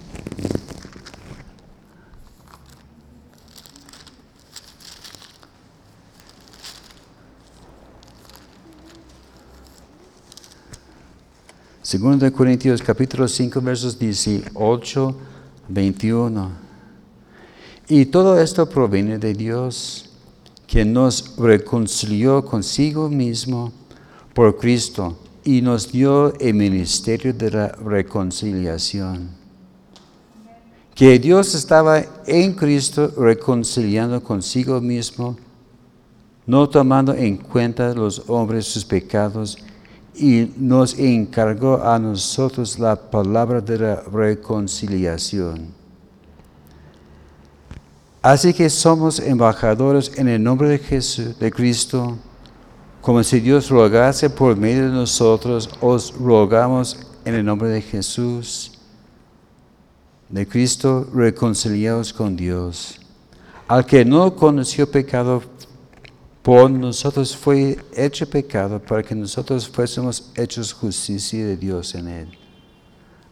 Segundo de Corintios capítulo 5 versos 18, 21. Y todo esto proviene de Dios, quien nos reconcilió consigo mismo por Cristo y nos dio el ministerio de la reconciliación. Que Dios estaba en Cristo reconciliando consigo mismo, no tomando en cuenta los hombres sus pecados, y nos encargó a nosotros la palabra de la reconciliación. Así que somos embajadores en el nombre de Jesús, de Cristo, como si Dios rogase por medio de nosotros, os rogamos en el nombre de Jesús, de Cristo, reconciliados con Dios. Al que no conoció pecado, por nosotros fue hecho pecado para que nosotros fuésemos hechos justicia de Dios en él.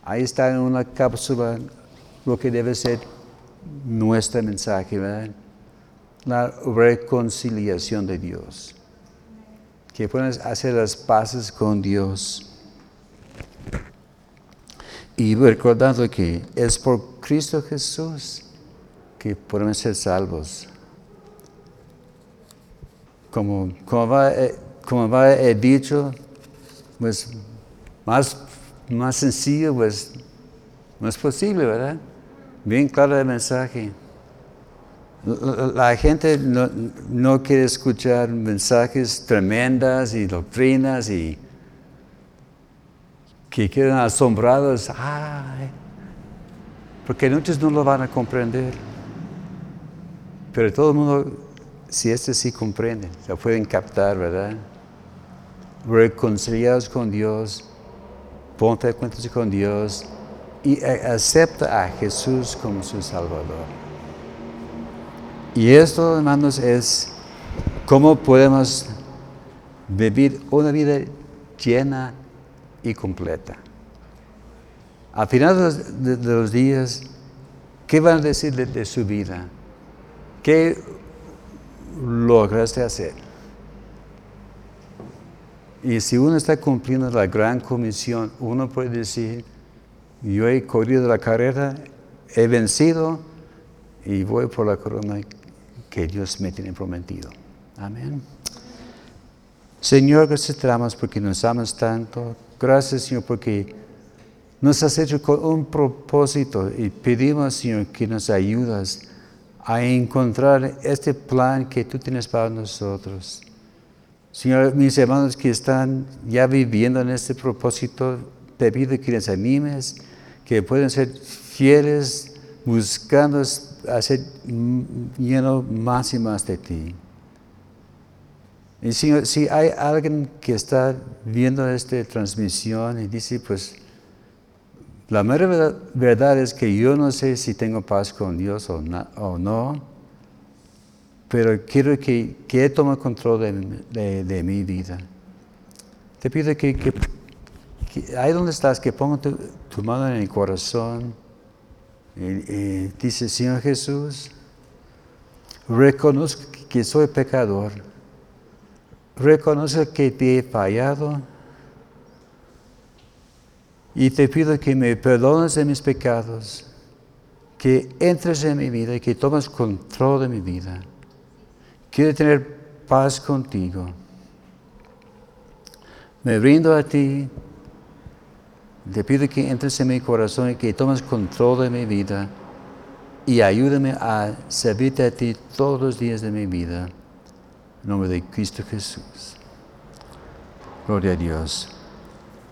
Ahí está en una cápsula lo que debe ser nuestro mensaje. La reconciliación de Dios que puedan hacer las paces con Dios. Y recordando que es por Cristo Jesús que podemos ser salvos. Como, como, va, eh, como va he dicho, pues más, más sencillo, pues no es posible, ¿verdad? Bien claro el mensaje. La gente no, quiere escuchar mensajes tremendas y doctrinas y que quedan asombrados. Porque muchos no lo van a comprender. Pero todo el mundo, si este sí comprende, se pueden captar, ¿verdad? Reconciliados con Dios, ponte de cuentas con Dios y acepta a Jesús como su Salvador. Y esto, hermanos, es cómo podemos vivir una vida llena y completa. Al final de los, días, ¿qué van a decir de, su vida? ¿Qué lograste hacer? Y si uno está cumpliendo la gran comisión, uno puede decir, yo he corrido la carrera, he vencido y voy por la corona que Dios me tiene prometido. Amén. Señor, gracias te damos porque nos amas tanto. Gracias, Señor, porque nos has hecho con un propósito y pedimos, Señor, que nos ayudas a encontrar este plan que tú tienes para nosotros. Señor, mis hermanos que están ya viviendo en este propósito, te pido que les animes, que puedan ser fieles, buscando hacer lleno más y más de ti. Y Señor, si hay alguien que está viendo esta transmisión y dice, pues, la mera verdad es que yo no sé si tengo paz con Dios o, no, pero quiero que, que Él tome control de, mi vida. Te pido que, ahí donde estás, que ponga tu, mano en el corazón y, dice, Señor Jesús, reconozco que soy pecador, reconozco que te he fallado y te pido que me perdones de mis pecados, que entres en mi vida y que tomes control de mi vida. Quiero tener paz contigo. Me brindo a ti. Te pido que entres en mi corazón y que tomes control de mi vida y ayúdame a servirte a ti todos los días de mi vida. En nombre de Cristo Jesús. Gloria a Dios.